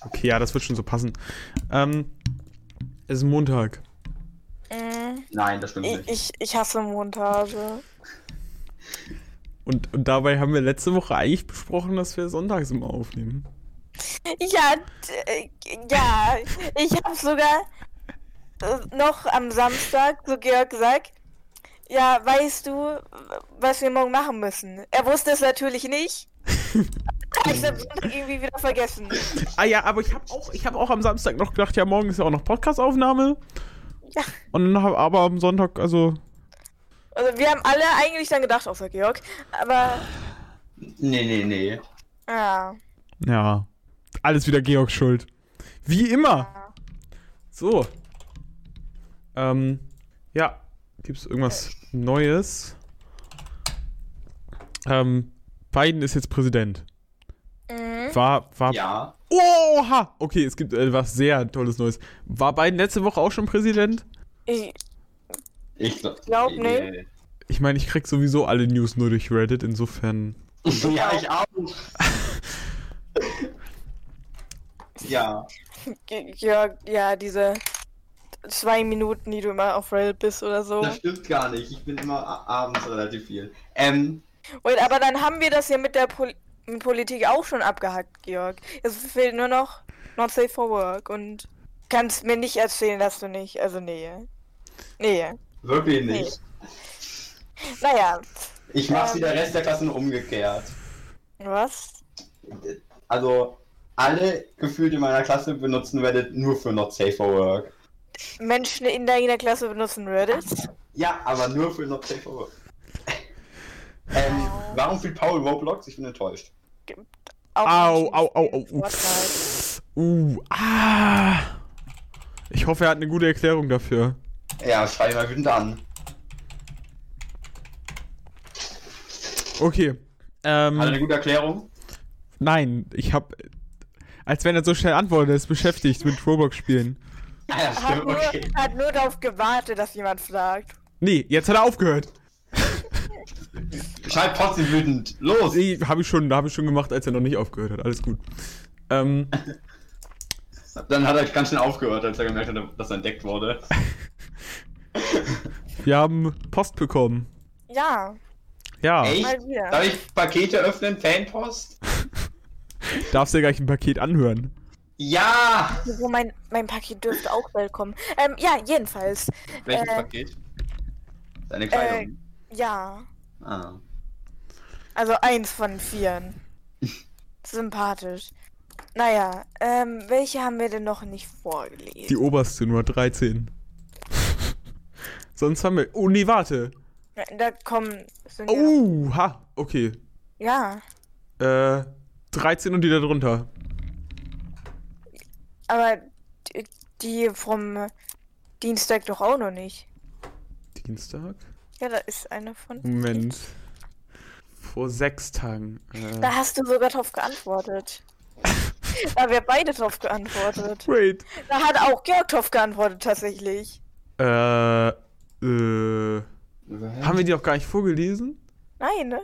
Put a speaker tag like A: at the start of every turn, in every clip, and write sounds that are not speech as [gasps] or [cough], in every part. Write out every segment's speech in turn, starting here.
A: Okay, ja, das wird schon so passen. Ähm, es ist Montag.
B: Mm,
C: Nein, das stimmt
B: ich,
C: nicht.
B: ich, ich hasse Montage.
A: Und, und dabei haben wir letzte Woche eigentlich besprochen, dass wir sonntags immer aufnehmen.
B: Ja, äh, ja, ich habe sogar äh, noch am Samstag zu Georg gesagt, ja, weißt du, was wir morgen machen müssen? Er wusste es natürlich nicht. [laughs] Ich Sonntag irgendwie wieder vergessen.
A: Ah ja, aber ich habe auch, ich hab auch am Samstag noch gedacht, ja, morgen ist ja auch noch Podcastaufnahme.
B: Ja.
A: Und dann hab, aber am Sonntag, also,
B: Also wir haben alle eigentlich dann gedacht, außer Georg. Aber
C: Nee, nee, nee.
B: ja.
A: ja, alles wieder Georgs Schuld. Wie immer.
B: ja.
A: So. Ähm, ja, gibt's irgendwas Neues? Ähm, Biden ist jetzt Präsident. War, war.
C: Ja.
A: Oha! Okay, es gibt äh, was sehr tolles Neues. War Biden letzte Woche auch schon Präsident?
B: Ich,
C: Ich glaub,
B: Glaub nicht.
A: Ich meine, ich krieg sowieso alle News nur durch Reddit, insofern. [laughs]
C: Ja, ich auch. [laughs] ja.
B: Georg, ja, diese zwei Minuten, die du immer auf Reddit bist oder so.
C: Das stimmt gar nicht. Ich bin immer abends relativ viel. Ähm,
B: Wait, aber dann haben wir das ja mit der Pol mit Politik auch schon abgehackt, Georg. Es fehlt nur noch Not Safe for Work und kannst mir nicht erzählen, dass du nicht. Also nee. Nee.
C: wirklich nicht.
B: Naja.
C: Ich mach's wie
B: Ähm.
C: der Rest der Klassen umgekehrt.
B: Was?
C: Also, alle gefühlt in meiner Klasse benutzen Reddit nur für Not Safe for Work.
B: Menschen in deiner Klasse benutzen Reddit?
C: Ja, aber nur für Not Safe for Work. [laughs] ähm, warum fühlt Paul Roblox? Ich bin enttäuscht.
B: Auch
A: Au, au, au, au.
B: Fortnite.
A: Uh, ah. Ich hoffe, er hat eine gute Erklärung dafür.
C: Ja, schrei mal wütend an.
A: Okay. Ähm,
C: Hat er eine gute Erklärung?
A: nein, ich hab. Als wenn er so schnell antwortet, er ist beschäftigt mit Roblox spielen.
C: Ah, [laughs] ja,
B: Hat
C: stimmt,
B: nur,
C: okay.
B: hat nur darauf gewartet, dass jemand fragt.
A: Nee, jetzt hat er aufgehört.
C: Schreib trotzdem wütend. Los!
A: Nee, habe ich schon, habe ich schon gemacht, als er noch nicht aufgehört hat. Alles gut. Ähm, [laughs]
C: Dann hat er ganz schnell aufgehört, als er gemerkt hat, dass er entdeckt wurde. [laughs]
A: wir haben Post bekommen.
B: Ja,
A: Ja,
C: Echt?
B: mal wieder.
C: Darf ich Pakete öffnen? Fanpost? [laughs]
A: darfst dir gleich ein Paket anhören.
C: Ja!
B: Wo mein, mein Paket dürfte auch bald kommen. Ähm, ja, jedenfalls.
C: Welches
B: Äh,
C: Paket? Deine Kleidung.
B: Ja.
C: ah.
B: Also eins von vieren. [laughs] Sympathisch. Naja, ähm, welche haben wir denn noch nicht vorgelesen?
A: Die oberste Nummer 13. [laughs] Sonst haben wir. Oh nee, warte.
B: Da kommen. Sind ja,
A: Oh, ha, okay.
B: ja,
A: Äh, 13 und die da drunter.
B: aber die, die vom Dienstag doch auch noch nicht.
A: Dienstag?
B: Ja, da ist eine von.
A: Moment. Vor sechs Tagen. Äh,
B: Da hast du sogar drauf geantwortet. [laughs] da haben wir beide drauf geantwortet.
A: wait.
B: Da hat auch Georg drauf geantwortet, tatsächlich.
A: Äh, äh. Haben wir die auch gar nicht vorgelesen?
B: Nein, ne?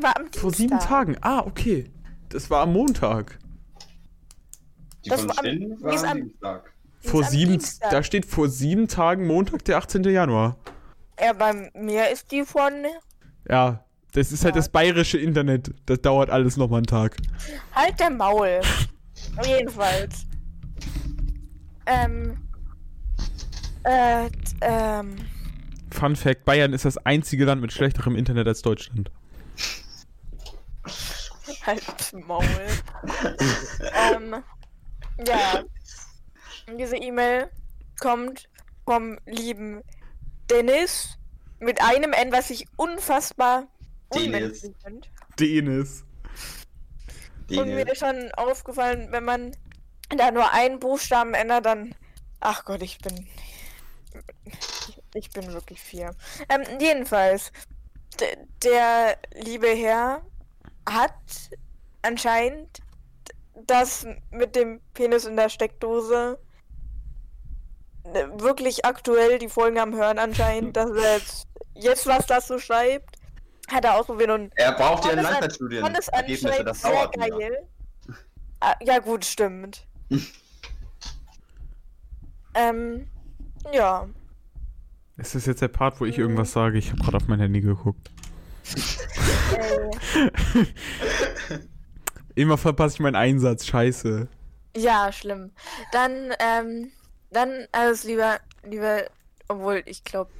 B: War am Dienstag.
A: Vor sieben Tagen. Ah, okay. Das war am Montag.
C: Die
B: Das
C: von
B: war am-
C: war
B: ist
C: am
B: am-
C: Dienstag.
B: Die
A: Vor sieben.
B: Dienstag.
A: Da steht vor sieben Tagen Montag, der 18. Januar.
B: Ja, bei mir ist die von.
A: Ja. Das ist halt das bayerische Internet. Das dauert alles nochmal einen Tag.
B: Halt der Maul. [laughs] Jedenfalls. Ähm. Äh, ähm.
A: Fun Fact: Bayern ist das einzige Land mit schlechterem Internet als Deutschland.
B: Halt Maul. ähm. Ja. Diese E-Mail kommt vom lieben Dennis mit einem N, was ich unfassbar Finde.
A: Denis.
B: Und mir ist schon aufgefallen, wenn man da nur einen Buchstaben ändert, dann. Ach Gott, ich bin. Ich bin wirklich vier. Ähm, jedenfalls, der liebe Herr hat anscheinend das mit dem Penis in der Steckdose äh, wirklich aktuell die Folgen am Hören anscheinend, dass er jetzt, jetzt was dazu schreibt, hat er ausprobiert und
C: Er braucht ja Langzeitstudien.
B: fand es anscheinend
C: das
B: sehr geil. Ah, ja gut, stimmt. [laughs] Ähm, ja.
A: Es ist jetzt der Part, wo ich irgendwas sage. Ich habe gerade auf mein Handy geguckt. [laughs] Immer verpasse ich meinen Einsatz. Scheiße.
B: ja, schlimm. Dann, ähm, dann alles lieber, lieber, obwohl ich glaube,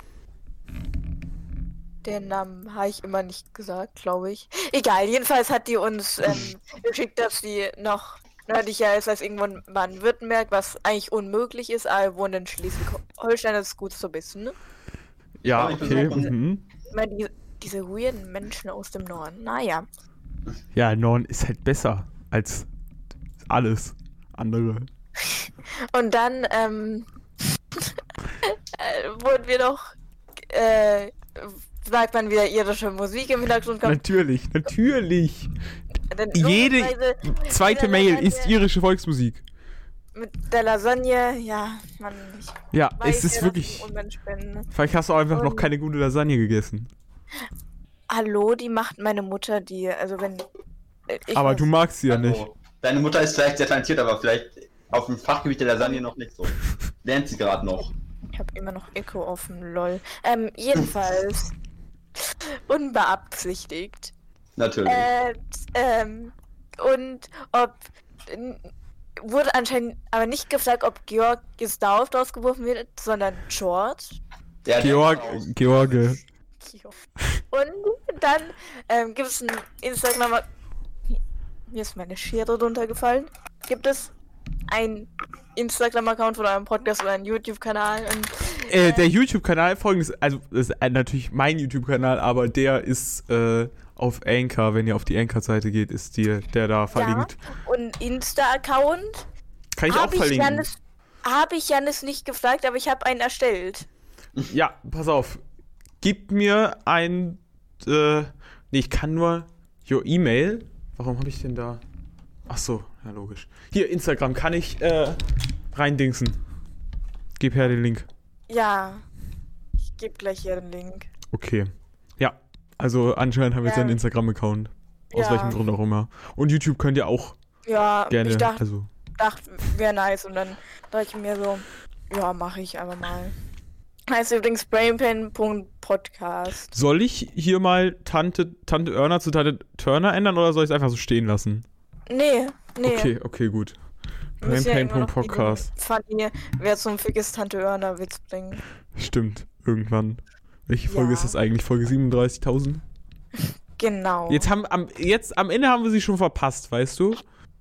B: den Namen habe ich immer nicht gesagt, glaube ich. Egal, jedenfalls hat die uns ähm, [laughs] geschickt, dass sie noch nördlicher ist als irgendwo in Baden-Württemberg, was eigentlich unmöglich ist, aber wir wohnen in Schleswig-Holstein, das ist gut zu wissen. Ne?
A: Ja, okay. Mhm.
B: Ich meine, die, diese weirden Menschen aus dem Norden. Naja.
A: Ja, Norden ist halt besser als alles andere.
B: Und dann ähm, [laughs] äh, wurden wir noch, äh, sagt man wieder irische Musik im Hintergrund kommt.
A: Natürlich, natürlich.
B: Dann
A: Jede zweite Mail
B: Lasagne
A: ist irische Volksmusik.
B: Mit der Lasagne, ja, man, ich
A: Ja,
B: weiß
A: es ist
B: ja,
A: wirklich. Vielleicht hast du auch einfach noch
B: Und-
A: keine gute Lasagne gegessen.
B: Hallo, die macht meine Mutter, die, also wenn.
A: Aber du magst sie ja nicht.
C: Deine Mutter ist vielleicht sehr talentiert, aber vielleicht auf dem Fachgebiet der Lasagne noch nicht so. [laughs] Lernt sie gerade noch.
B: Ich habe immer noch Echo offen, lol. Ähm, jedenfalls. [laughs] [laughs] unbeabsichtigt.
C: Natürlich.
B: Äh, ähm, und ob. Wurde anscheinend aber nicht gefragt, ob Georg Gestauf rausgeworfen wird, sondern George.
C: Der-
A: Georg. George.
B: Georg. Und dann ähm, gibt es ein Instagram. Mir ist meine Schere runtergefallen. Gibt es ein Instagram-Account von eurem Podcast oder einen YouTube-Kanal? Und
A: Äh, der YouTube-Kanal folgendes, also das ist äh, natürlich mein YouTube-Kanal, aber der ist äh, auf Anchor, wenn ihr auf die Anchor-Seite geht, ist die, der da verlinkt.
B: und Insta-Account
A: Kann ich auch
B: habe ich,
A: verlinken.
B: Janis, hab ich Janis nicht gefragt, aber ich habe einen erstellt.
A: Ja, pass auf. Gib mir ein. Äh, nee, ich kann nur. Your E-Mail. Warum habe ich denn da. Ach so, ja, logisch. Hier, Instagram kann ich äh, reindingsen. Gib her den Link.
B: Ja, ich gebe gleich hier den Link.
A: Okay. Ja, also anscheinend haben wir jetzt
B: Ja.
A: einen Instagram-Account. Aus
B: Ja.
A: welchem Grund auch immer. Und YouTube könnt ihr auch
B: Ja,
A: gerne.
B: ich dachte,
A: also,
B: dachte wäre nice und dann dachte ich mir so, ja, mache ich einfach mal. Heißt übrigens brainpen.podcast.
A: soll ich hier mal Tante, Tante Erna zu Tante Turner ändern oder soll ich es einfach so stehen lassen?
B: Nee, nee.
A: Okay, okay, gut.
B: Müssen ja noch
A: Brainpain.podcast.
B: diesen Funny, wer zum Fick ist Tante Örner Witz bringen.
A: Stimmt, irgendwann. Welche Folge
B: Ja.
A: ist das eigentlich? Folge 37.000?
B: Genau.
A: Jetzt haben am jetzt am Ende haben wir sie schon verpasst, weißt du?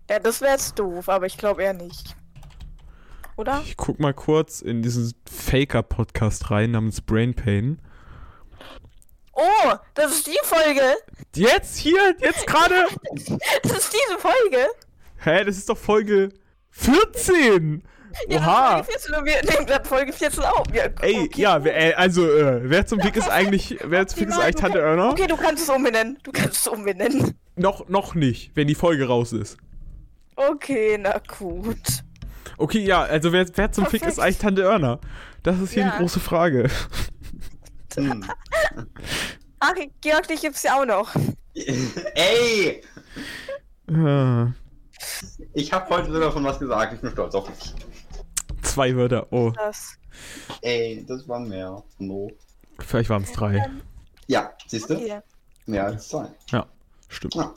B: Ja, das wäre jetzt doof, aber ich glaube eher nicht. Oder?
A: Ich guck mal kurz in diesen Faker Podcast rein namens Brain Pain.
B: Oh, das ist die Folge.
A: Jetzt hier, jetzt gerade. [laughs]
B: Das ist diese Folge.
A: Hä, das ist doch Folge 14.
B: Ja,
A: Oha.
B: das ist Folge 14 und wir nehmen gerade Folge 14 auf. Ja,
A: Ey,
B: okay.
A: ja, wer, äh, also äh, wer zum Fick ist eigentlich wer zum Fick ist eigentlich Tante
B: kann-
A: Erna?
B: Okay, du kannst es umbenennen. Du kannst es umbenennen.
A: Noch noch nicht, wenn die Folge raus ist.
B: Okay, na gut.
A: Okay, ja, also wer, wer zum Fick ist
B: Perfekt.
A: eigentlich Tante Erna? Das ist hier
B: Ja.
A: die große Frage.
C: Hm. [laughs]
B: Ach, Georg, dich gibt's ja auch noch. [laughs]
C: Ey!
A: Ah,
C: Ich habe heute sogar von was gesagt. Ich bin stolz auf mich.
A: Zwei Wörter. Oh,
B: Das.
C: Ey, das waren mehr. No.
A: vielleicht waren es drei.
C: Ja, siehst du?
B: Okay.
C: Mehr als zwei.
A: Stimmt.
C: Ja.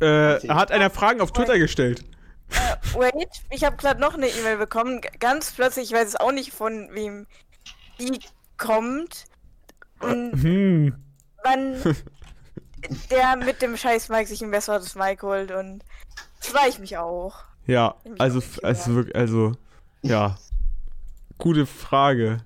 A: Äh, hat einer Fragen auf Twitter gestellt?
B: Äh, wait, ich habe gerade noch eine E-Mail bekommen. Ganz plötzlich, ich weiß es auch nicht, von wem die kommt. Und
A: Hm.
B: wann [laughs] der mit dem scheiß Mike sich ein besseres Mic holt und war ich mich auch.
A: Ja,
B: Hab ich
A: also,
B: auch
A: also
B: gehört.
A: wirklich, also, ja. Gute Frage.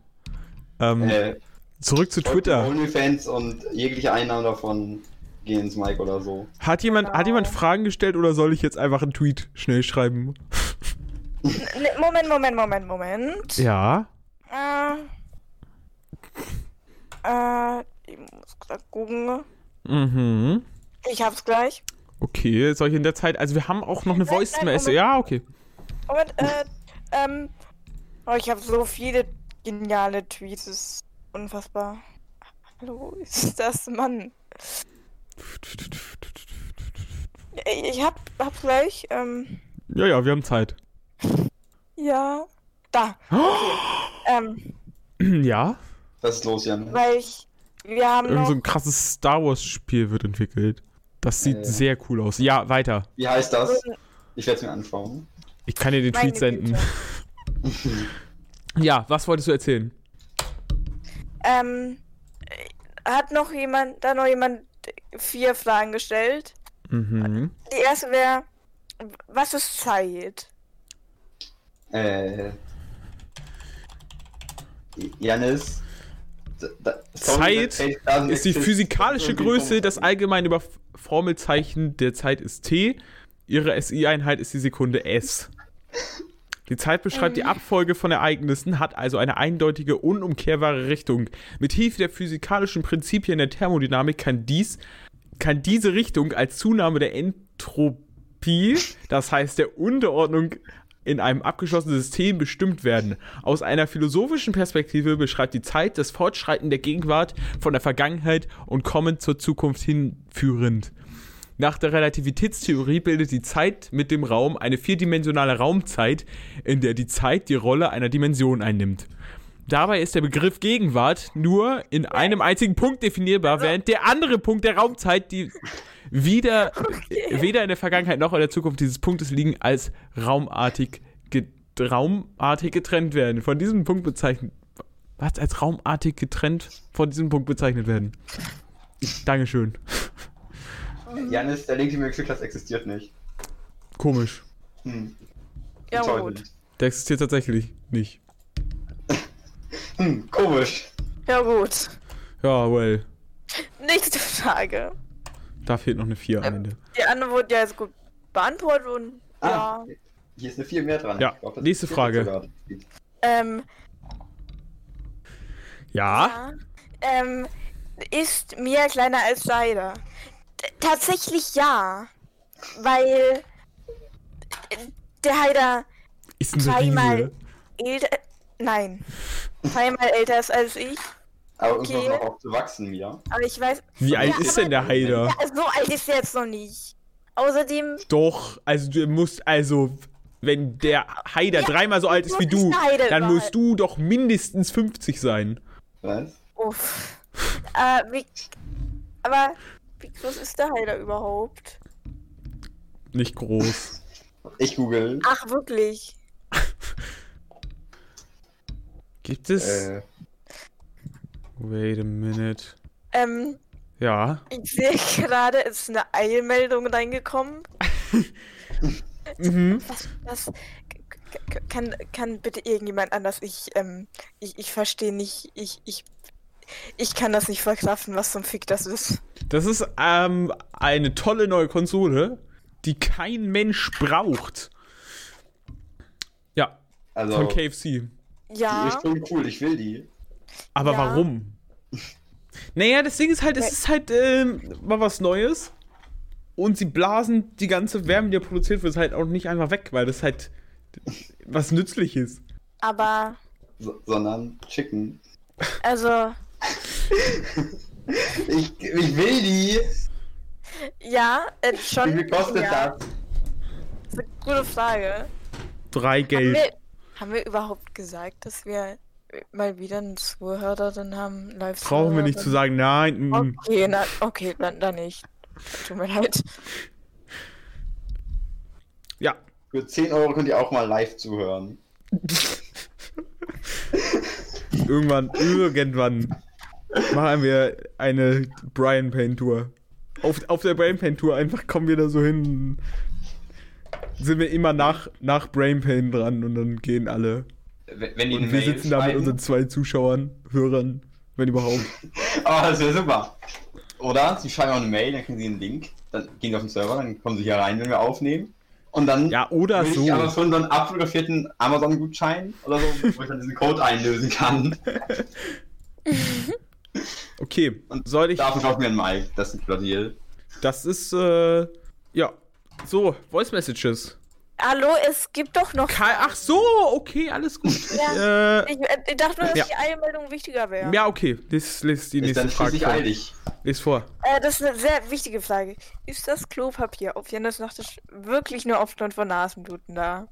A: Ähm,
C: Äh,
A: zurück zu Twitter.
C: OnlyFans und jegliche Einnahmen davon gehen ins Mike oder so.
A: Hat jemand, hat
B: Genau.
A: jemand Fragen gestellt oder soll ich jetzt einfach einen Tweet schnell schreiben? [laughs]
B: Moment, Moment, Moment, Moment.
A: Ja.
B: Äh, äh, ich muss grad gucken.
A: Mhm.
B: Ich hab's gleich.
A: Okay, soll ich in der Zeit, also wir haben auch noch eine
B: Nein,
A: Voice
B: nein,
A: Message.
B: Moment.
A: Ja, okay.
B: Moment, äh, ähm, oh, ich habe so viele geniale Tweets, das ist unfassbar. Hallo, [laughs] ist das Mann? Ich hab, hab gleich, ähm,
A: Ja, ja, wir haben Zeit.
B: Ja. Da. [gasps] Okay. ähm,
A: Ja?
C: Was ist los, Jan?
B: weil ich. Wir haben
A: Irgend
B: noch.
A: so ein krasses Star Wars Spiel wird entwickelt. Das sieht
C: Äh.
A: sehr cool aus. Ja, weiter.
C: Wie heißt das? Ich werde es mir anschauen.
A: Ich kann dir den
B: Meine
A: Tweet senden. [laughs] Ja, was wolltest du erzählen?
B: Ähm, hat noch jemand, da noch jemand vier Fragen gestellt.
A: Mhm.
B: Die erste wäre, was ist Zeit?
C: Äh. Janis.
A: Zeit Ist die physikalische Größe, das allgemeine Über Formelzeichen der Zeit ist T. Ihre SI-Einheit ist die Sekunde S. Die Zeit beschreibt die Abfolge von Ereignissen, hat also eine eindeutige, unumkehrbare Richtung. Mit Hilfe der physikalischen Prinzipien der Thermodynamik kann dies, kann diese Richtung als Zunahme der Entropie, das heißt der Unterordnung in einem abgeschlossenen System bestimmt werden. Aus einer philosophischen Perspektive beschreibt die Zeit das Fortschreiten der Gegenwart von der Vergangenheit und kommend zur Zukunft hinführend. Nach der Relativitätstheorie bildet die Zeit mit dem Raum eine vierdimensionale Raumzeit, in der die Zeit die Rolle einer Dimension einnimmt. Dabei ist der Begriff Gegenwart nur in einem einzigen Punkt definierbar, während der andere Punkt der Raumzeit, die wieder, weder in der Vergangenheit noch in der Zukunft dieses Punktes liegen, als raumartig, ge raumartig getrennt werden. Von diesem Punkt bezeichnet. Was? Als raumartig getrennt von diesem Punkt bezeichnet werden. Dankeschön.
C: Janis, der Link, den mir geschickt hast, existiert nicht.
A: Komisch.
C: Hm.
B: Ja, gut.
A: Der existiert tatsächlich nicht.
C: Hm, komisch.
B: Ja, gut.
A: Ja, well.
B: Nächste Frage.
A: Da fehlt noch eine 4 am
B: Ähm,
A: Ende.
B: Die andere wurde ja jetzt gut beantwortet und
C: Ah,
B: ja.
C: hier ist eine 4 mehr dran.
A: Ja,
C: Ich glaub,
A: nächste Frage.
B: Ähm,
A: Ja?
B: ja. Ähm, ist Mia kleiner als? T- Tatsächlich ja. Weil äh, der Heider
A: Ist Riese.
B: älter. Nein. Zweimal älter ist als ich.
C: Aber
B: Okay.
C: noch auch zu wachsen, Mia.
B: Aber ich weiß.
A: Wie alt
B: Ja,
A: ist denn der Haider?
B: Ja, so alt ist er jetzt noch nicht. Außerdem.
A: Doch, also du musst, also, wenn der Haider
B: Ja,
A: dreimal so alt ist wie du, dann musst du doch mindestens 50 sein.
C: Was?
B: Uff. äh, wie, aber wie groß ist der Heider überhaupt?
A: Nicht groß.
C: Ich google.
B: Ach, wirklich?
A: Gibt es?
C: Äh,
A: Wait a minute.
B: Ähm,
A: Ja.
B: ich sehe gerade, es ist eine Eilmeldung reingekommen. [laughs]
A: Mhm.
B: Was, was, kann, kann bitte irgendjemand anders? Ich, ähm, ich, ich verstehe nicht, ich, ich, ich kann das nicht verkraften, was zum Fick das ist.
A: Das ist ähm, eine tolle neue Konsole, die kein Mensch braucht. Ja,
C: also,
A: von KFC.
C: Die
B: Ja,
C: ist schon cool, ich will die.
A: Aber
B: Ja.
A: warum? [laughs] Naja, das Ding ist halt, es ist halt ähm, mal was Neues. Und sie blasen die ganze Wärme, die produziert wird, halt auch nicht einfach weg, weil das halt was Nützliches.
B: aber,
C: So, sondern Chicken.
B: also, [laughs]
C: Ich, ich will die.
B: ja, äh, schon.
C: Wie viel kostet
B: ja,
C: das?
B: Das ist eine gute Frage.
A: Drei
B: Haben
A: Geld.
B: Haben wir überhaupt gesagt, dass wir mal wieder einen Zuhörerin haben? Live
A: Brauchen wir nicht zu sagen, nein. mm.
B: Okay, na, okay, dann, dann nicht. Tut mir leid.
A: Ja,
C: Für 10 Euro könnt ihr auch mal live zuhören. [laughs]
A: irgendwann, irgendwann machen wir eine Brian Payne Tour. Auf, auf der Brain Pain Tour einfach kommen wir da so hin. Sind wir immer nach, nach Brain Pain dran und dann gehen alle.
C: Wenn die
A: Und wir
C: Mail
A: sitzen da mit unseren zwei Zuschauern, Hörern, wenn überhaupt.
C: Oh, [laughs] das wäre super. Oder sie schreiben auch eine Mail, dann kriegen sie einen Link, dann gehen sie auf den Server, dann kommen sie hier rein, wenn wir aufnehmen. Und dann
A: Ja, oder
C: will
A: so.
C: ich aber schon so einen abfotografierten Amazon-Gutschein oder so, wo ich dann diesen Code einlösen kann.
A: Okay,
C: Und
A: soll ich.
C: Dafür kaufen wir einen Mic, das ist ein Deal.
A: Das ist, äh. Ja. So, Voice Messages.
B: Hallo, es gibt doch noch.
A: Kai, ach so, okay, alles gut.
B: Ja.
A: Äh,
B: Ich, äh, ich dachte nur, dass
A: Ja.
B: die Eilmeldung wichtiger wäre.
A: ja, okay. Lies, lies die
C: Ist
A: nächste
C: dann
A: Frage vor.
C: eilig.
A: Lies vor.
B: Äh, das ist eine sehr wichtige Frage. Ist das Klopapier auf Janis Nachttisch wirklich nur aufgrund von Nasenbluten da?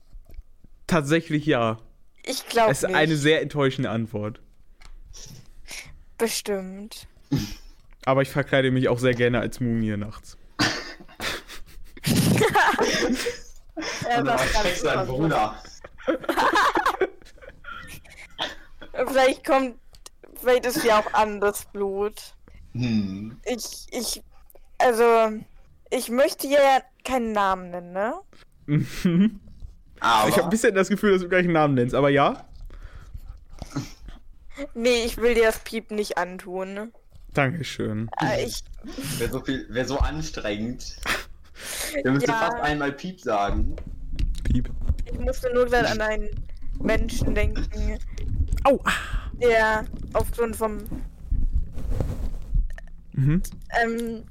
A: Tatsächlich ja.
B: Ich glaube
A: Es ist
B: nicht.
A: eine sehr enttäuschende Antwort.
B: Bestimmt.
A: Aber ich verkleide mich auch sehr gerne als Mumie nachts.
C: Und
B: kann
C: schreckst du deinen
B: super
C: Bruder. [laughs]
B: Vielleicht kommt, vielleicht ist ja auch anderes Blut.
C: Hm.
B: Ich, ich, also, ich möchte ja keinen Namen nennen, ne?
A: Mhm. [laughs]
C: Aber
A: Ich habe ein bisschen das Gefühl, dass du gleich einen Namen nennst, aber ja. [laughs]
B: Nee, ich will dir das Piep nicht antun. ne?
A: Dankeschön.
B: Äh, Ich,
C: wäre so, viel- wär so anstrengend. Wir müssen
B: Ja.
C: fast einmal Piep sagen.
A: Piep.
B: ich musste nur gerade an einen Menschen denken,
A: Au!
B: der aufgrund vom,
A: Mhm.
B: ähm,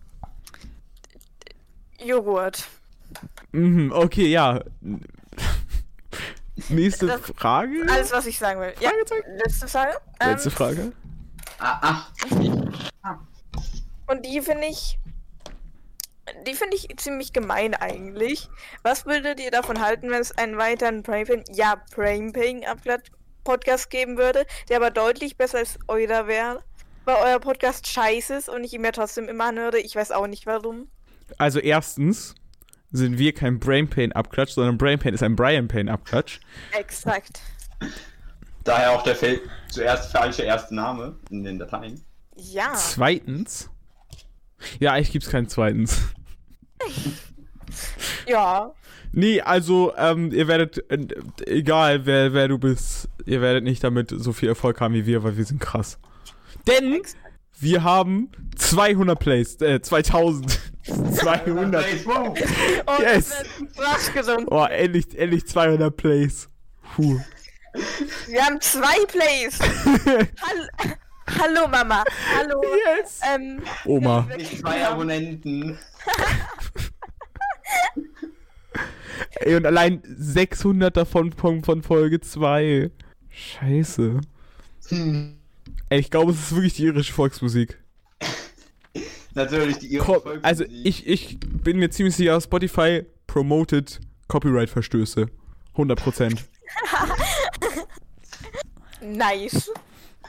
B: Joghurt.
A: Mhm, okay, ja. Nächste
B: Das-
A: Frage?
B: Alles, was ich sagen will. Ja, letzte Frage. Ähm,
A: Letzte Frage.
C: Ah, ach,
B: Und die finde ich. Die finde ich ziemlich gemein eigentlich. Was würdet ihr davon halten, wenn es einen weiteren Brainpain, ja, Brainpain Podcast geben würde, der aber deutlich besser als eurer wäre? Weil euer Podcast scheiße ist und ich ihn mir trotzdem immer anhöre. Ich weiß auch nicht warum.
A: Also erstens sind wir kein Brain Pain Abklatsch, sondern Brain Pain ist ein Brian Pain Abklatsch.
B: Exakt.
C: daher auch der Fel zuerst falsche erste Name in den Dateien.
B: Ja.
A: Zweitens. Ja, eigentlich gibt's keinen zweitens. [laughs]
B: Ja.
A: Nee, also, ähm, ihr werdet, äh, egal wer, wer du bist, ihr werdet nicht damit so viel Erfolg haben wie wir, weil wir sind krass. Denn wir haben 200 Plays, äh, 2000. 200. [laughs]
B: Oh,
A: Yes. Oh, endlich, endlich 200 Plays. Puh.
B: Wir haben zwei Plays. [laughs] Hall Hallo Mama. Hallo.
A: Yes.
B: Ähm,
A: Oma.
C: Nicht zwei Abonnenten. [laughs]
A: Ey, und allein 600 davon von, von Folge 2. Scheiße.
C: Hm.
A: Ey, ich glaube, es ist wirklich die irische Volksmusik.
C: Natürlich die ihre
A: Ko
C: Volksmusik.
A: also, ich, ich bin mir ziemlich sicher, Spotify promoted Copyright-Verstöße. 100%. [laughs]
B: nice.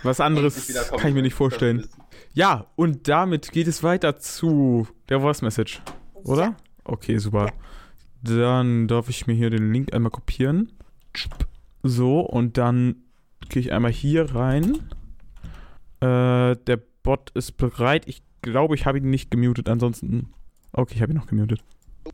A: Was anderes kann ich mir nicht vorstellen. Ja, und damit geht es weiter zu der Voice Message. Oder?
B: Ja.
A: Okay, super. Dann darf ich mir hier den Link einmal kopieren. So, und dann gehe ich einmal hier rein. Äh, der Bot ist bereit. Ich glaube, ich habe ihn nicht gemutet. Ansonsten. Okay, ich habe ihn noch gemutet.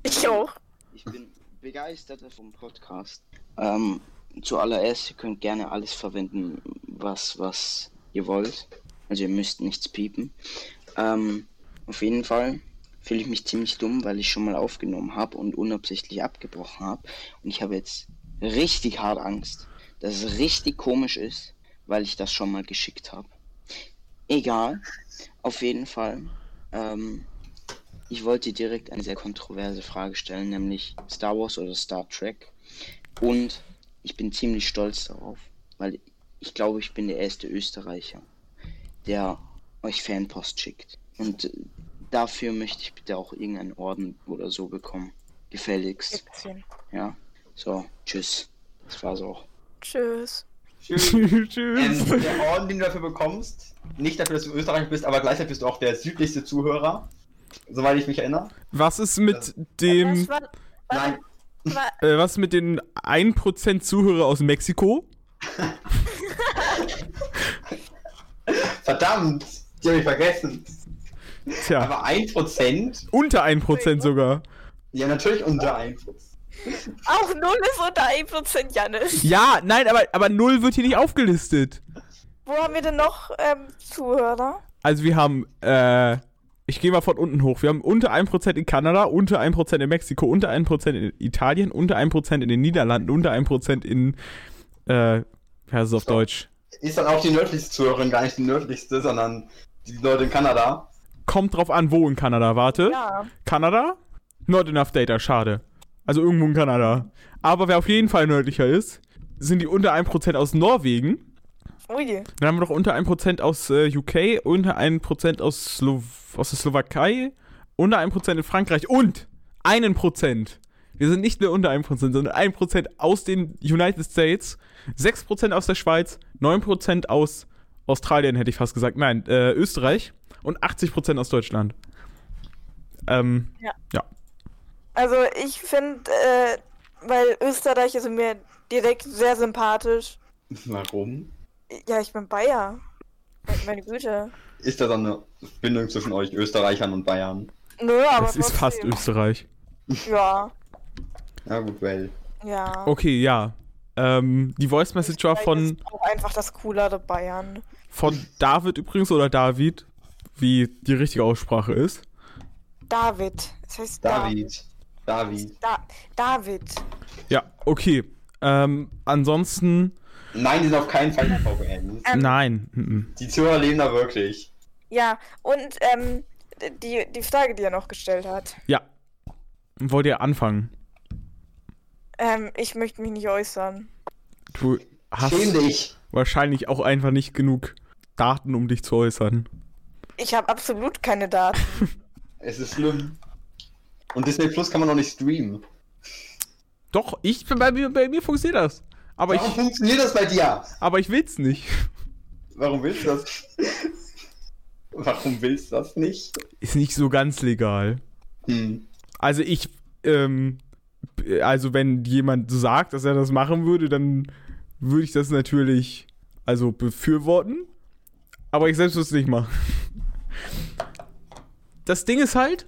B: Ich auch.
D: Ich bin begeisterter vom Podcast. Ähm, zuallererst, ihr könnt gerne alles verwenden, was, was ihr wollt. Also ihr müsst nichts piepen. Ähm, auf jeden Fall fühle ich mich ziemlich dumm, weil ich schon mal aufgenommen habe und unabsichtlich abgebrochen habe. Und ich habe jetzt richtig hart Angst, dass es richtig komisch ist, weil ich das schon mal geschickt habe. Egal. Auf jeden Fall. Ähm, ich wollte direkt eine sehr kontroverse Frage stellen, nämlich Star Wars oder Star Trek. Und ich bin ziemlich stolz darauf, weil ich glaube, ich bin der erste Österreicher, der euch Fanpost schickt. Und äh, dafür möchte ich bitte auch irgendeinen Orden oder so bekommen. Gefälligst.
B: Bisschen.
D: Ja. So, tschüss. Das war's auch.
B: Tschüss.
C: Schön. [laughs]
A: Tschüss.
C: Ähm, der Orden, den du dafür bekommst, nicht dafür, dass du Österreich bist, aber gleichzeitig bist du auch der südlichste Zuhörer, soweit ich mich erinnere.
A: Was ist mit
B: Was
A: dem.
B: war,
C: Nein,
A: Äh, was mit den 1% Zuhörer aus Mexiko?
C: verdammt, die habe ich vergessen.
A: Tja,
C: Aber 1%?
A: unter 1% sogar.
C: Ja, natürlich unter 1%.
B: auch null ist unter 1%, Janis.
A: Ja, nein, aber, aber 0 wird hier nicht aufgelistet.
B: Wo haben wir denn noch ähm, Zuhörer?
A: Also wir haben, äh, ich gehe mal von unten hoch. Wir haben unter 1% in Kanada, unter 1% in Mexiko, unter 1% in Italien, unter 1% in den Niederlanden, unter 1% in, äh, wie heißt es auf
C: So.
A: Deutsch?
C: Ist dann auch die nördlichste Zuhörerin, gar nicht die nördlichste, sondern die Leute in Kanada.
A: Kommt drauf an, wo in Kanada, warte.
B: Ja.
A: Kanada? Not enough data, schade. Also irgendwo in Kanada. Aber wer auf jeden Fall nördlicher ist, sind die unter 1% aus Norwegen.
B: Ui.
A: Dann haben wir noch unter 1% aus äh, UK, unter 1% aus, Slo aus der Slowakei, unter 1% in Frankreich und einen Prozent. Wir sind nicht mehr unter 1%, sondern 1% aus den United States, 6% aus der Schweiz, 9% aus Australien, hätte ich fast gesagt. Nein, äh, Österreich und 80% aus Deutschland. Ähm,
B: Also ich finde, äh, weil Österreicher sind mir direkt sehr sympathisch.
C: Warum?
B: Ja, ich bin Bayer. Me- Meine Güte.
C: Ist da dann eine Bindung zwischen euch Österreichern und Bayern?
B: Nö, aber
A: das ist fast. Österreich.
B: Ja,
C: Ja gut, well.
B: ja.
A: Okay, ja. Ähm, die Voice Message war von,
B: Ist auch einfach das coolere Bayern.
A: von David übrigens oder David, wie die richtige Aussprache ist.
B: David. Das heißt David.
C: David. David.
B: Da David.
A: Ja, okay. Ähm, ansonsten,
C: Nein, die sind auf keinen Fall VPNs. [laughs]
B: Ähm,
A: nein.
C: Die Zuhörer leben da wirklich.
B: Ja, und ähm, die, die Frage, die er noch gestellt hat.
A: Ja. Wollt ihr anfangen?
B: Ähm, ich möchte mich nicht äußern.
A: Du hast
C: Schäm dich.
A: wahrscheinlich auch einfach nicht genug Daten, um dich zu äußern.
B: Ich habe absolut keine Daten. [laughs]
C: Es ist schlimm. Und Disney Plus kann man noch nicht streamen.
A: Doch, ich bei mir, bei mir funktioniert das. Aber
C: Warum
A: ich,
C: funktioniert das bei dir?
A: aber ich will's nicht.
C: Warum willst du das? Warum willst du das nicht?
A: Ist nicht so ganz legal.
C: Hm.
A: Also ich, ähm, also wenn jemand sagt, dass er das machen würde, dann würde ich das natürlich, also befürworten. Aber ich selbst würde es nicht machen. Das Ding ist halt,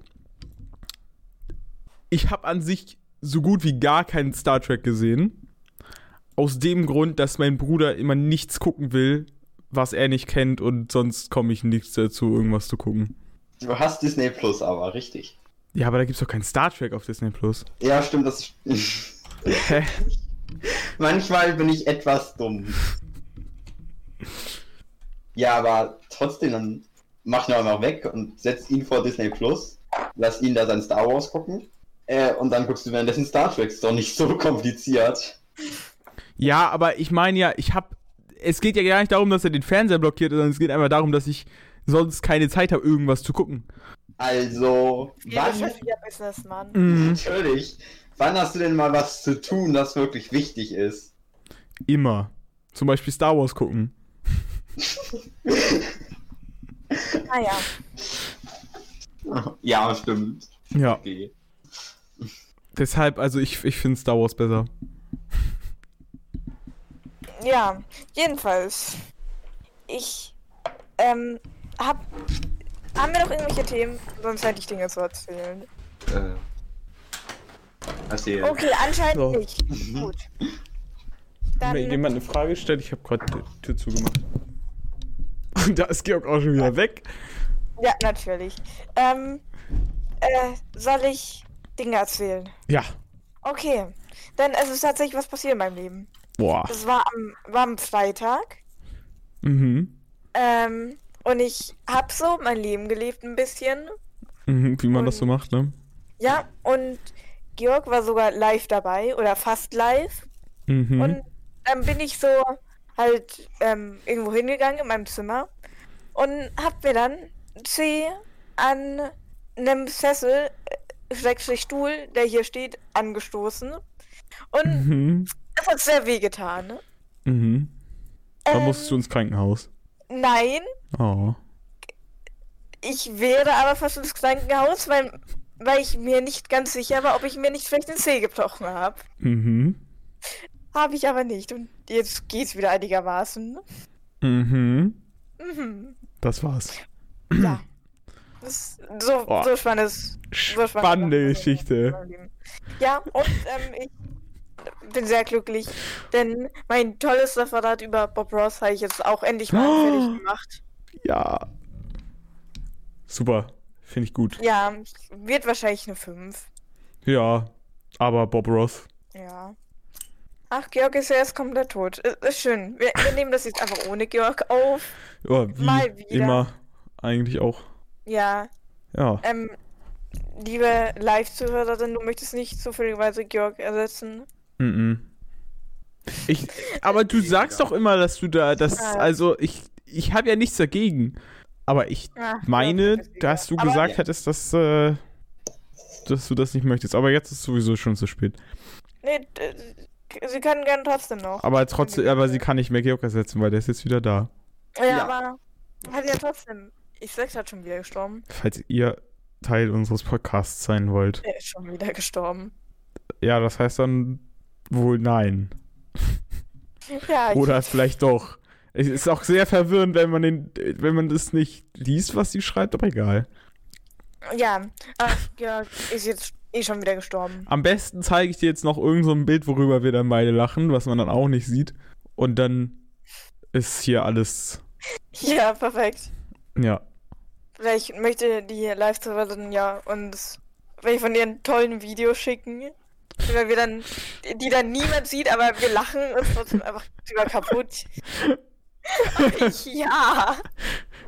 A: ich habe an sich so gut wie gar keinen Star Trek gesehen. Aus dem Grund, dass mein Bruder immer nichts gucken will, was er nicht kennt und sonst komme ich nichts dazu, irgendwas zu gucken.
C: Du hast Disney Plus aber, richtig.
A: Ja, aber da gibt's doch keinen Star Trek auf Disney Plus.
C: Ja, stimmt, das
A: Hä? [laughs]
C: Manchmal bin ich etwas dumm. Ja, aber trotzdem, dann mach ihn einfach weg und setz ihn vor Disney Plus. Lass ihn da sein Star Wars gucken. Äh, und dann guckst du währenddessen Star Trek. Ist doch nicht so [laughs] kompliziert.
A: Ja, aber ich meine ja, ich habe. Es geht ja gar nicht darum, dass er den Fernseher blockiert, sondern es geht einfach darum, dass ich sonst keine Zeit habe, irgendwas zu gucken.
C: Also,
B: Jeder
C: wann,
B: Businessmann.
A: Mhm.
C: natürlich, wann hast du denn mal was zu tun, das wirklich wichtig ist?
A: Immer. Zum Beispiel Star Wars gucken. [laughs]
B: Naja.
C: Ja, stimmt.
A: Ja.
C: Okay.
A: Deshalb, also ich, ich finde Star Wars besser.
B: Ja, jedenfalls. Ich, ähm, hab. Haben wir noch irgendwelche Themen? Sonst hätte ich Dinge zu erzählen.
C: Äh, erzähl.
B: Okay, anscheinend
A: So.
B: nicht. [laughs] Gut. Dann,
A: Wenn jemand eine Frage stellt, ich habe gerade die Tür zugemacht. Und da ist Georg auch schon wieder weg.
B: ja, natürlich. Ähm, äh, soll ich Dinge erzählen?
A: Ja.
B: Okay. Denn es ist tatsächlich was passiert in meinem Leben.
A: Boah.
B: Das war am, war am Freitag.
A: Mhm.
B: Ähm, und ich hab so mein Leben gelebt ein bisschen.
A: mhm. Wie man das so macht, ne?
B: Ja, und Georg war sogar live dabei oder fast live.
A: Mhm.
B: Und dann bin ich so halt ähm, irgendwo hingegangen in meinem Zimmer und hab mir dann C an einem Sessel, äh, Schrägstrich Stuhl, der hier steht, angestoßen. Und
A: mhm.
B: Hat sehr weh getan. Ne?
A: Mhm. Da
B: Ähm,
A: musstest du ins Krankenhaus.
B: Nein,
A: Oh.
B: ich wäre aber fast ins Krankenhaus, weil, weil ich mir nicht ganz sicher war, ob ich mir nicht vielleicht den Zeh gebrochen habe.
A: Mhm.
B: Habe ich aber nicht. Und jetzt geht's wieder einigermaßen.
A: Mhm.
B: Mhm.
A: Das war's.
B: Ja. Das, so,
A: Oh.
B: so spannendes. So
A: Spannende
B: Sachen
A: Geschichte.
B: Ja, und ähm, ich bin sehr glücklich, denn mein tolles Referat über Bob Ross habe ich jetzt auch endlich mal
A: Oh.
B: fertig gemacht.
A: Ja. Super. Finde ich gut.
B: Ja, wird wahrscheinlich eine 5.
A: Ja. Aber Bob Ross.
B: Ja. Ach, Georg ist ja erst komplett tot. Ist, ist schön. Wir, wir nehmen das jetzt einfach ohne Georg auf.
A: Ja, wie
B: Mal wieder.
A: immer. Eigentlich auch.
B: Ja,
A: Ja.
B: ähm, liebe Live-Zuhörerin, du möchtest nicht zufälligerweise Georg ersetzen?
A: Mhm. Ich, aber du sagst doch immer, dass du da, das,
B: Ja.
A: also ich, ich habe ja nichts dagegen. Aber ich
B: Ah,
A: meine, dass du gesagt
C: ja.
A: hättest, dass, äh, dass du das nicht möchtest. Aber jetzt ist sowieso schon zu spät.
B: Nee, sie können gerne trotzdem noch.
A: Aber trotzdem, aber sie kann nicht mehr Georg ersetzen, weil der ist jetzt wieder da.
B: Ja,
C: Ja.
B: aber hat ja trotzdem. Ich sag's hat schon wieder gestorben.
A: Falls ihr Teil unseres Podcasts sein wollt.
B: Er ist schon wieder gestorben.
A: Ja, das heißt dann wohl nein.
B: Ja, ich,
A: Oder vielleicht doch. Es ist auch sehr verwirrend, wenn man den, wenn man das nicht liest, was sie schreibt, aber egal.
B: ja. Ach, ja, ist jetzt eh schon wieder gestorben.
A: Am besten zeige ich dir jetzt noch irgend so ein Bild, worüber wir dann beide lachen, was man dann auch nicht sieht. Und dann ist hier alles,
B: Ja, perfekt.
A: ja.
B: Vielleicht möchte die Live-Serverin ja uns welche von ihren tollen Videos schicken. Weil wir dann, die dann niemand sieht, aber wir lachen uns trotzdem einfach drüber kaputt. [laughs] ja.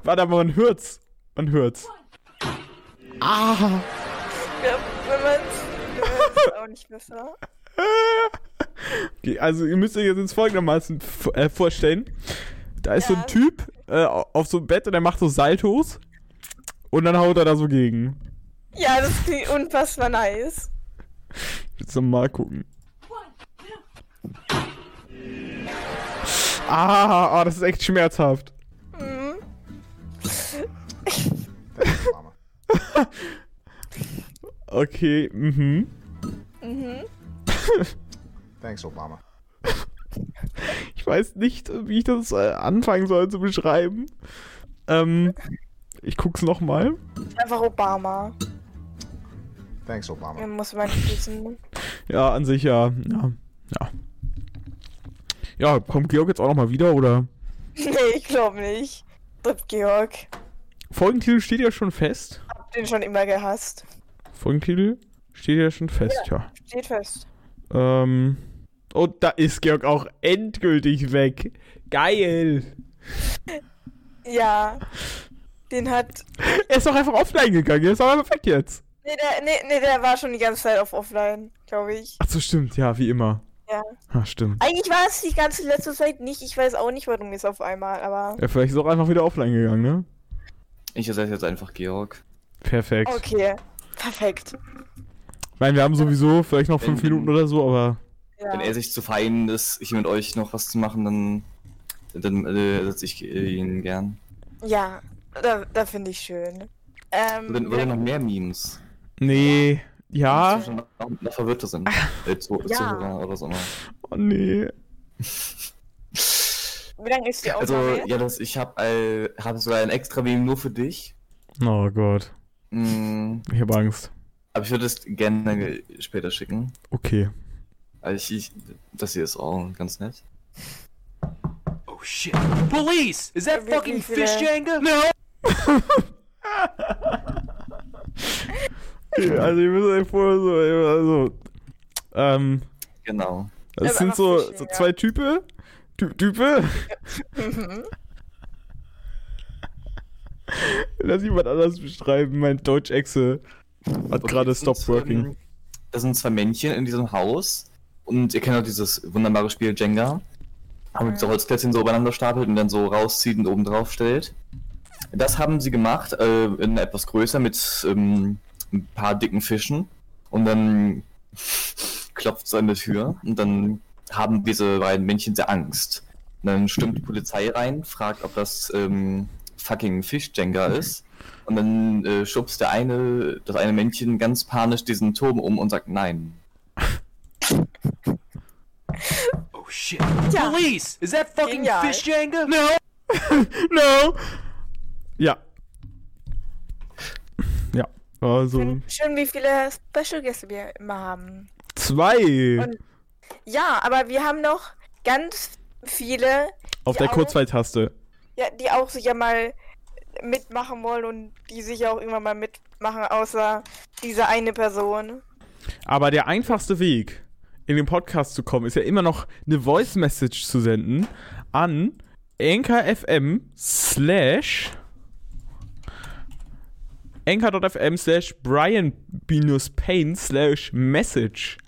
A: Warte, aber man hört's. Man hört's. Ah!
B: ja wenn man's, auch nicht besser.
A: Okay, also ihr müsst euch jetzt ins folgendermaßen f- äh, vorstellen. Da ist so
B: Ja.
A: ein Typ äh, auf so einem Bett und der macht so Saltos. Und dann haut er da so gegen.
B: Ja, das klingt unfassbar nice.
A: Jetzt noch mal gucken. Ah, ah, das ist echt schmerzhaft. [laughs] Okay, mhm.
B: Mhm.
E: Thanks, Obama.
A: Ich weiß nicht, wie ich das äh, anfangen soll zu beschreiben. Ähm, ich guck's noch mal.
B: Einfach Obama.
E: Thanks, Obama.
B: Man muss man nicht wissen.
A: Ja, an sich ja. Ja, ja. Ja, kommt Georg jetzt auch noch mal wieder oder? [laughs]
B: Nee, ich glaube nicht. Trip Georg.
A: Folgentitel steht ja schon fest.
B: Hab den schon immer gehasst.
A: Folgentitel steht ja schon fest, ja.
B: Steht fest.
A: Ähm. Und da ist Georg auch endgültig weg. Geil.
B: Ja. Den hat. [laughs]
A: Er ist doch einfach offline gegangen. Er ist aber perfekt jetzt.
B: Nee der, nee, nee, der war schon die ganze Zeit auf Offline, glaube ich.
A: Ach so, stimmt. Ja, wie immer.
B: Ja.
A: Ach, stimmt.
B: Eigentlich war es die ganze letzte Zeit nicht. Ich weiß auch nicht, warum jetzt auf einmal, aber.
A: Ja, vielleicht ist er auch einfach wieder offline gegangen, ne?
F: Ich ersetze jetzt einfach Georg.
A: Perfekt.
B: Okay. Perfekt.
A: Ich meine, wir haben sowieso vielleicht noch fünf
F: Wenn-
A: Minuten oder so, aber.
B: Ja.
F: Wenn er sich zu fein ist, hier mit euch noch was zu machen, dann, dann äh, ersetze ich äh, ihn gern.
B: Ja, da, da finde ich schön. Ähm,
F: dann oder noch mehr Memes.
A: Nee. Ja.
F: Noch verwirrter sind. [laughs] Äh, zu,
B: Ja.
F: Zuhörer oder so.
A: Oh nee. [laughs]
B: wie lange ist die
F: Also,
B: Aufnahme?
F: ja, das, ich habe äh, hab sogar ein extra Meme nur für dich.
A: Oh Gott.
F: Mm,
A: Ich habe Angst.
F: aber ich würde es gerne später schicken.
A: Okay.
F: Also ich, ich, das hier ist auch ganz nett.
G: Oh shit. Police! Is that fucking fish Jenga?
A: okay [laughs] also, ihr müsst euch vorher so. Also. Ähm.
F: Genau.
A: Das
B: Ja,
A: sind so, so
B: ja.
A: zwei Typen. Ty Type.
B: Mhm.
A: Lass jemand anders beschreiben. Mein Deutsch Exe hat
F: Okay,
A: gerade
F: das sind,
A: stopped working.
F: Da sind zwei Männchen in diesem Haus. Und ihr kennt auch dieses wunderbare Spiel Jenga. Haben mit so Holzklötzchen so übereinander stapelt und dann so rauszieht und oben drauf stellt. Das haben sie gemacht, äh, in etwas größer mit ähm, ein paar dicken Fischen. Und dann klopft es an der Tür und dann haben diese beiden Männchen sehr Angst. Und dann stürmt die Polizei rein, fragt, ob das ähm, fucking Fisch-Jenga ist. Und dann äh, schubst der eine, das eine Männchen ganz panisch diesen Turm um und sagt nein.
G: Oh shit. Police! Is that fucking
B: Genial.
G: fish Jenga? No! [laughs]
A: No! Ja. Also.
B: Schön, wie viele Special-Gäste wir immer haben.
A: Zwei!
B: Und- Ja, aber wir haben noch ganz viele,
A: Auf der Kurzweiltaste.
B: ja, die auch sicher mal mitmachen wollen und die sicher auch irgendwann mal mitmachen, außer diese eine Person.
A: Aber der einfachste Weg, in den Podcast zu kommen, ist ja immer noch eine Voice Message zu senden an anchor.fm slash anchor.fm slash brian-payne slash message.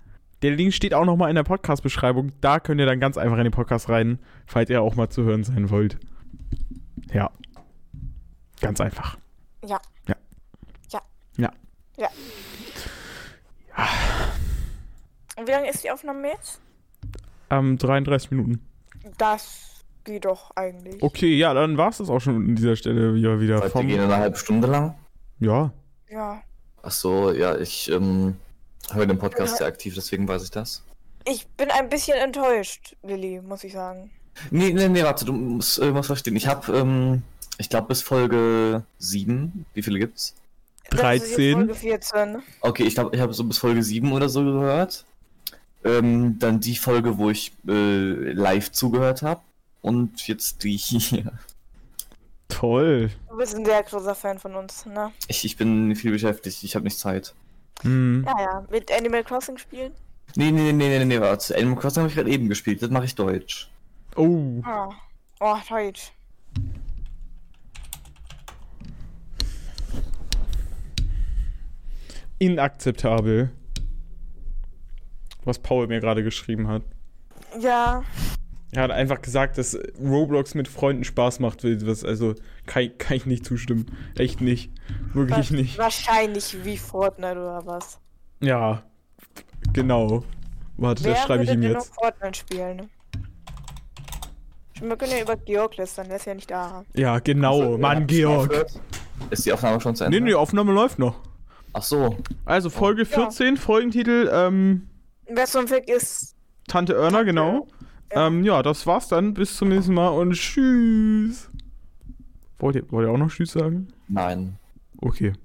A: Der Link steht auch nochmal in der Podcast-Beschreibung. Da könnt ihr dann ganz einfach in den Podcast rein, falls ihr auch mal zu hören sein wollt. Ja. Ganz einfach.
B: Ja.
A: Ja.
B: Ja.
A: Ja.
B: Ja. Und wie lange ist die Aufnahme jetzt?
A: Ähm, 33 Minuten.
B: Das geht doch eigentlich.
A: Okay, ja, dann war es das auch schon an dieser Stelle wieder. wieder
F: Heute
A: vom,
F: gehen eine halbe Stunde lang.
A: Ja,
B: Ja.
F: Ach so, ja, ich ähm, höre den Podcast
B: Ja.
F: sehr aktiv, deswegen weiß ich das.
B: Ich bin ein bisschen enttäuscht, Lilly, muss ich sagen.
F: Nee, nee, nee, warte, du musst, äh, musst verstehen. Ich habe, ähm, ich glaube bis Folge 7, wie viele gibt's?
B: Das ist jetzt
A: 13.
B: Folge 14.
F: Okay, ich glaube, ich habe so bis Folge 7 oder so gehört. Ähm, dann die Folge, wo ich äh, live zugehört habe. Und jetzt die hier.
A: toll.
B: Du bist ein sehr großer Fan von uns, ne?
F: Ich, ich bin viel beschäftigt, ich habe nicht Zeit.
A: Hm.
B: Ja, ja. Mit Animal Crossing spielen?
F: Nee, nee, nee, nee, nee, nee, warte. Animal Crossing habe ich gerade eben gespielt, das mache ich Deutsch.
A: Oh,
B: Ah. Oh, Deutsch.
A: inakzeptabel. Was Paul mir gerade geschrieben hat.
B: Ja.
A: Er hat einfach gesagt, dass Roblox mit Freunden Spaß macht. Was, also kann, kann ich nicht zustimmen. Echt nicht. Wirklich nicht.
B: Wahrscheinlich wie Fortnite oder was.
A: Ja, genau. Warte, das schreibe ich ihm jetzt.
B: noch Fortnite spielen? Wir können ja über Georg lästern, der ist ja nicht da.
A: Ja, genau. Mann, Georg.
F: Ist die Aufnahme schon zu Ende?
A: Nee, nee, die Aufnahme läuft noch.
F: Ach so.
A: Also Folge 14, Folgentitel, ähm,
B: Wer so ein Fick ist.
A: Tante Erna, genau.
B: Ja.
A: Ähm, ja, das war's dann. Bis zum nächsten Mal und tschüss. Wollt ihr, wollt ihr auch noch Tschüss sagen?
F: Nein.
A: Okay.